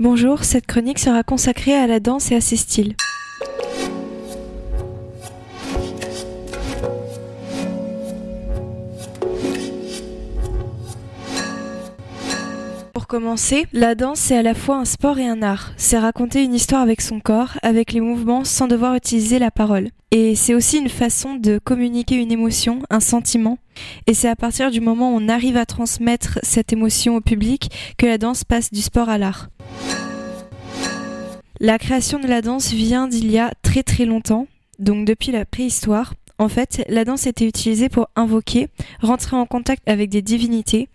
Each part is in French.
Bonjour, cette chronique sera consacrée à la danse et à ses styles. Pour commencer, la danse c'est à la fois un sport et un art. C'est raconter une histoire avec son corps, avec les mouvements sans devoir utiliser la parole. Et c'est aussi une façon de communiquer une émotion, un sentiment. Et c'est à partir du moment où on arrive à transmettre cette émotion au public que la danse passe du sport à l'art. La création de la danse vient d'il y a très très longtemps, donc depuis la préhistoire. En fait, la danse était utilisée pour invoquer, rentrer en contact avec des divinités.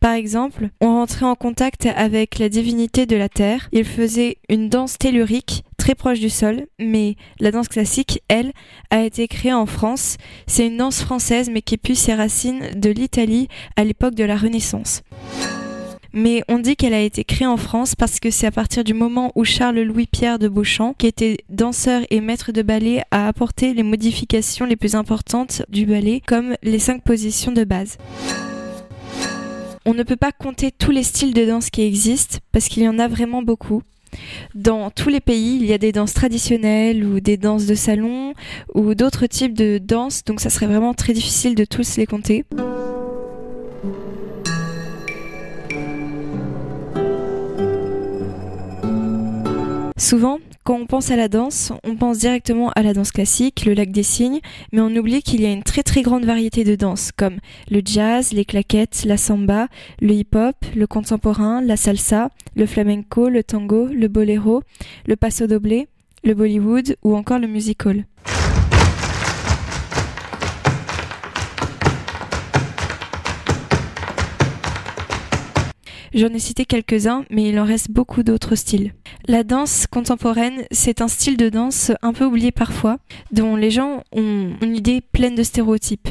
Par exemple, on rentrait en contact avec la divinité de la terre, il faisait une danse tellurique très proche du sol, mais la danse classique, elle, a été créée en France. C'est une danse française mais qui puise ses racines de l'Italie à l'époque de la Renaissance. Mais on dit qu'elle a été créée en France parce que c'est à partir du moment où Charles-Louis-Pierre de Beauchamp, qui était danseur et maître de ballet, a apporté les modifications les plus importantes du ballet, comme les cinq positions de base. On ne peut pas compter tous les styles de danse qui existent parce qu'il y en a vraiment beaucoup. Dans tous les pays, il y a des danses traditionnelles ou des danses de salon ou d'autres types de danses, donc ça serait vraiment très difficile de tous les compter. Souvent, quand on pense à la danse, on pense directement à la danse classique, le lac des cygnes, mais on oublie qu'il y a une très très grande variété de danses, comme le jazz, les claquettes, la samba, le hip-hop, le contemporain, la salsa, le flamenco, le tango, le bolero, le paso doble, le Bollywood ou encore le musical. J'en ai cité quelques-uns, mais il en reste beaucoup d'autres styles. La danse contemporaine, c'est un style de danse un peu oublié parfois, dont les gens ont une idée pleine de stéréotypes.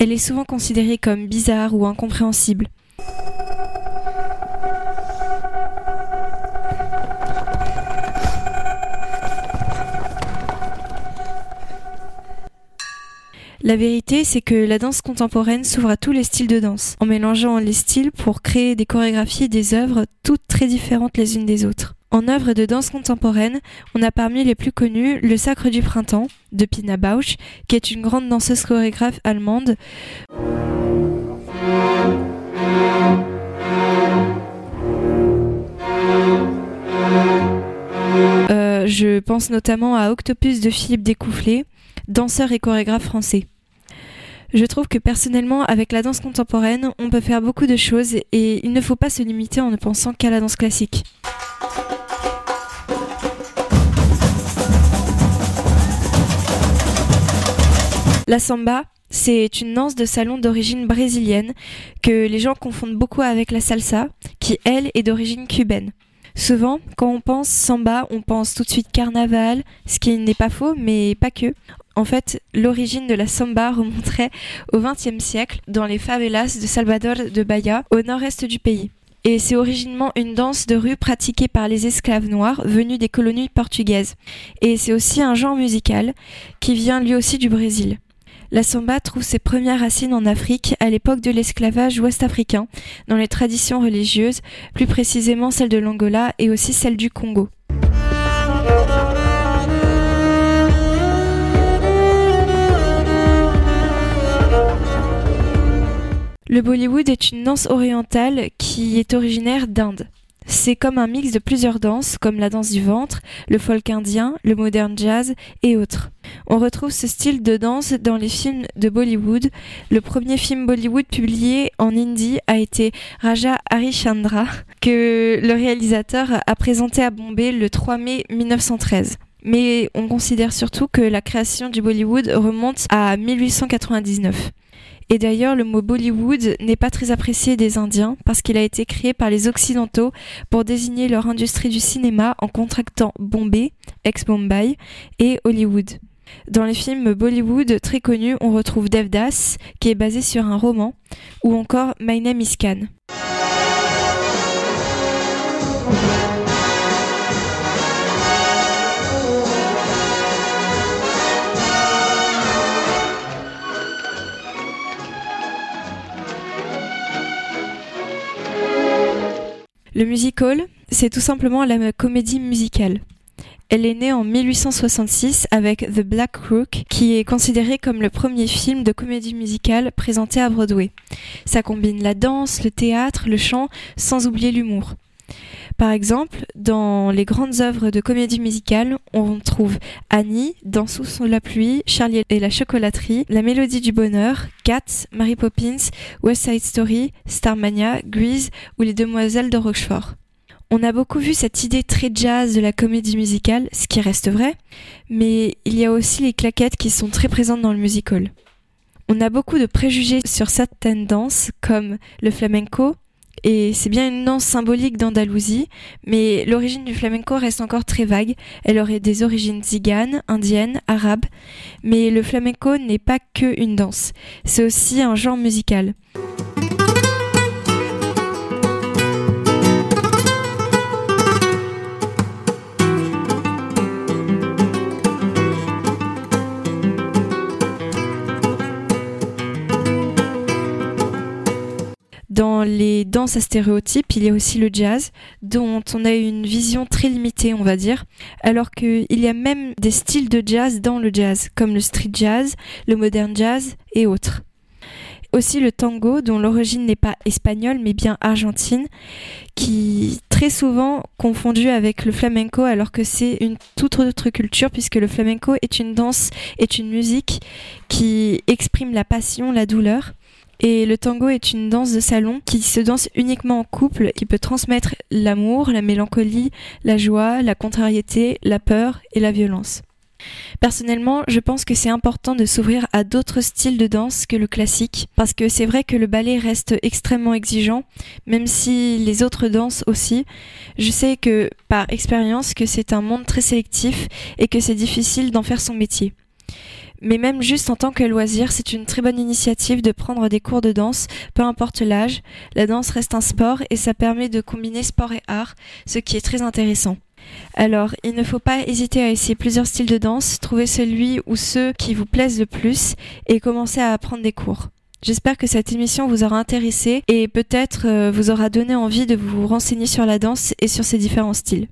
Elle est souvent considérée comme bizarre ou incompréhensible. La vérité, c'est que la danse contemporaine s'ouvre à tous les styles de danse, en mélangeant les styles pour créer des chorégraphies et des œuvres toutes très différentes les unes des autres. En œuvre de danse contemporaine, on a parmi les plus connus le Sacre du Printemps de Pina Bausch, qui est une grande danseuse chorégraphe allemande. Euh, je pense notamment à Octopus de Philippe Découfflé, danseur et chorégraphe français. Je trouve que personnellement, avec la danse contemporaine, on peut faire beaucoup de choses et il ne faut pas se limiter en ne pensant qu'à la danse classique. La samba, c'est une danse de salon d'origine brésilienne que les gens confondent beaucoup avec la salsa, qui elle est d'origine cubaine. Souvent, quand on pense samba, on pense tout de suite carnaval, ce qui n'est pas faux, mais pas que. En fait, l'origine de la samba remonterait au XXe siècle dans les favelas de Salvador de Bahia, au nord-est du pays. Et c'est originellement une danse de rue pratiquée par les esclaves noirs venus des colonies portugaises. Et c'est aussi un genre musical qui vient lui aussi du Brésil. La samba trouve ses premières racines en Afrique à l'époque de l'esclavage ouest-africain, dans les traditions religieuses, plus précisément celle de l'Angola et aussi celle du Congo. Le Bollywood est une danse orientale qui est originaire d'Inde. C'est comme un mix de plusieurs danses, comme la danse du ventre, le folk indien, le modern jazz et autres. On retrouve ce style de danse dans les films de Bollywood. Le premier film Bollywood publié en hindi a été Raja Harishchandra, que le réalisateur a présenté à Bombay le 3 mai 1913 mais on considère surtout que la création du Bollywood remonte à 1899. Et d'ailleurs, le mot Bollywood n'est pas très apprécié des Indiens parce qu'il a été créé par les Occidentaux pour désigner leur industrie du cinéma en contractant Bombay, ex-Bombay, et Hollywood. Dans les films Bollywood très connus, on retrouve Devdas, qui est basé sur un roman, ou encore My Name is Khan. Le musical, c'est tout simplement la comédie musicale. Elle est née en 1866 avec The Black Crook, qui est considéré comme le premier film de comédie musicale présenté à Broadway. Ça combine la danse, le théâtre, le chant, sans oublier l'humour. Par exemple, dans les grandes œuvres de comédie musicale, on trouve Annie, Dans sous la pluie, Charlie et la chocolaterie, La mélodie du bonheur, Cats, Mary Poppins, West Side Story, Starmania, Grease ou Les demoiselles de Rochefort. On a beaucoup vu cette idée très jazz de la comédie musicale, ce qui reste vrai, mais il y a aussi les claquettes qui sont très présentes dans le musical. On a beaucoup de préjugés sur certaines danses, comme le flamenco, et c'est bien une danse symbolique d'Andalousie, mais l'origine du flamenco reste encore très vague. Elle aurait des origines ziganes, indiennes, arabes, mais le flamenco n'est pas que une danse, c'est aussi un genre musical. Dans les danses à stéréotypes, il y a aussi le jazz, dont on a une vision très limitée, on va dire, alors qu'il y a même des styles de jazz dans le jazz, comme le street jazz, le modern jazz et autres. Aussi le tango, dont l'origine n'est pas espagnole mais bien argentine, qui très souvent confondu avec le flamenco alors que c'est une toute autre culture puisque le flamenco est une danse, est une musique qui exprime la passion, la douleur. Et le tango est une danse de salon qui se danse uniquement en couple, qui peut transmettre l'amour, la mélancolie, la joie, la contrariété, la peur et la violence. Personnellement, je pense que c'est important de s'ouvrir à d'autres styles de danse que le classique, parce que c'est vrai que le ballet reste extrêmement exigeant, même si les autres danses aussi. Je sais que, par expérience, que c'est un monde très sélectif et que c'est difficile d'en faire son métier. Mais même juste en tant que loisir, c'est une très bonne initiative de prendre des cours de danse, peu importe l'âge. La danse reste un sport et ça permet de combiner sport et art, ce qui est très intéressant. Alors, il ne faut pas hésiter à essayer plusieurs styles de danse, trouver celui ou ceux qui vous plaisent le plus et commencer à apprendre des cours. J'espère que cette émission vous aura intéressé et peut-être euh, vous aura donné envie de vous renseigner sur la danse et sur ses différents styles.